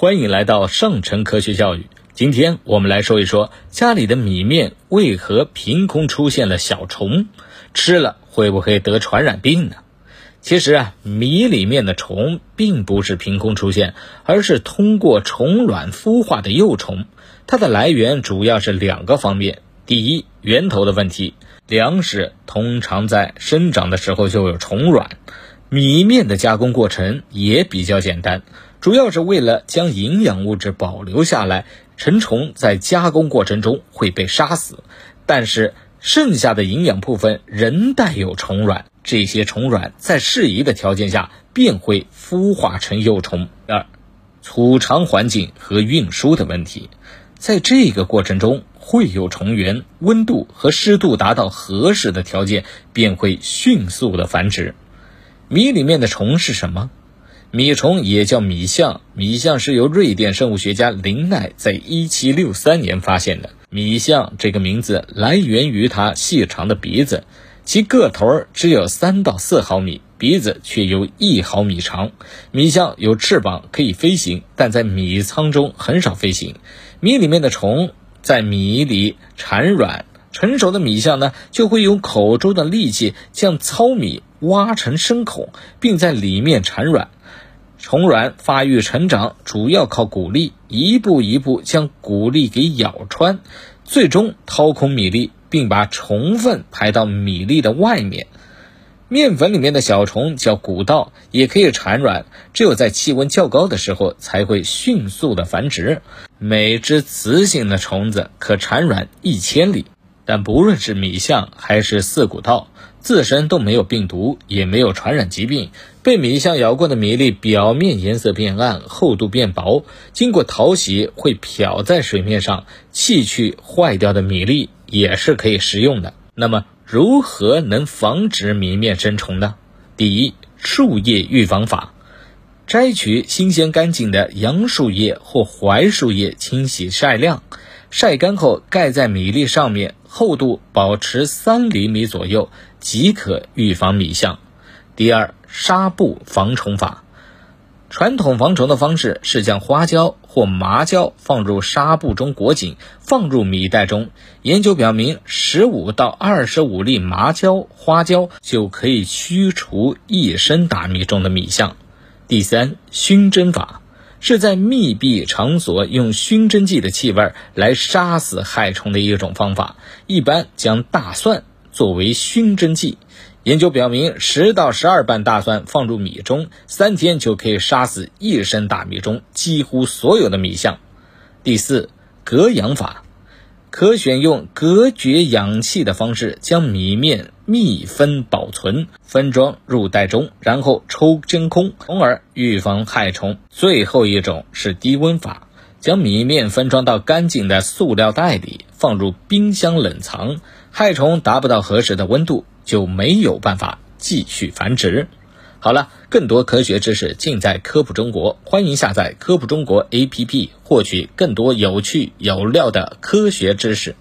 欢迎来到上城科学教育。今天我们来说一说家里的米面为何凭空出现了小虫，吃了会不会得传染病呢？其实啊，米里面的虫并不是凭空出现，而是通过虫卵孵化的幼虫。它的来源主要是两个方面：第一，源头的问题，粮食通常在生长的时候就有虫卵，米面的加工过程也比较简单。主要是为了将营养物质保留下来，成虫在加工过程中会被杀死，但是剩下的营养部分仍带有虫卵，这些虫卵在适宜的条件下便会孵化成幼虫。二，储藏环境和运输的问题，在这个过程中会有虫源，温度和湿度达到合适的条件，便会迅速的繁殖。米里面的虫是什么？米虫也叫米象，米象是由瑞典生物学家林奈在1763年发现的。米象这个名字来源于它细长的鼻子，其个头只有三到四毫米，鼻子却有一毫米长。米象有翅膀可以飞行，但在米仓中很少飞行。米里面的虫在米里产卵，成熟的米象呢就会用口中的力气将糙米挖成深孔，并在里面产卵。虫卵发育成长主要靠谷粒，一步一步将谷粒给咬穿，最终掏空米粒，并把虫粪排到米粒的外面。面粉里面的小虫叫谷稻，也可以产卵，只有在气温较高的时候才会迅速的繁殖。每只雌性的虫子可产卵一千粒。但不论是米象还是四股稻，自身都没有病毒，也没有传染疾病。被米象咬过的米粒表面颜色变暗，厚度变薄，经过淘洗会漂在水面上，弃去坏掉的米粒也是可以食用的。那么，如何能防止米面生虫呢？第一，树叶预防法：摘取新鲜干净的杨树叶或槐树叶，清洗晒晾。晒干后盖在米粒上面，厚度保持三厘米左右，即可预防米象。第二，纱布防虫法。传统防虫的方式是将花椒或麻椒放入纱布中裹紧，放入米袋中。研究表明，十五到二十五粒麻椒、花椒就可以驱除一升大米中的米象。第三，熏蒸法。是在密闭场所用熏蒸剂的气味来杀死害虫的一种方法。一般将大蒜作为熏蒸剂。研究表明，十到十二瓣大蒜放入米中，三天就可以杀死一升大米中几乎所有的米象。第四，隔氧法。可选用隔绝氧气的方式将米面密封保存，分装入袋中，然后抽真空，从而预防害虫。最后一种是低温法，将米面分装到干净的塑料袋里，放入冰箱冷藏，害虫达不到合适的温度，就没有办法继续繁殖。好了，更多科学知识尽在科普中国，欢迎下载科普中国 APP，获取更多有趣有料的科学知识。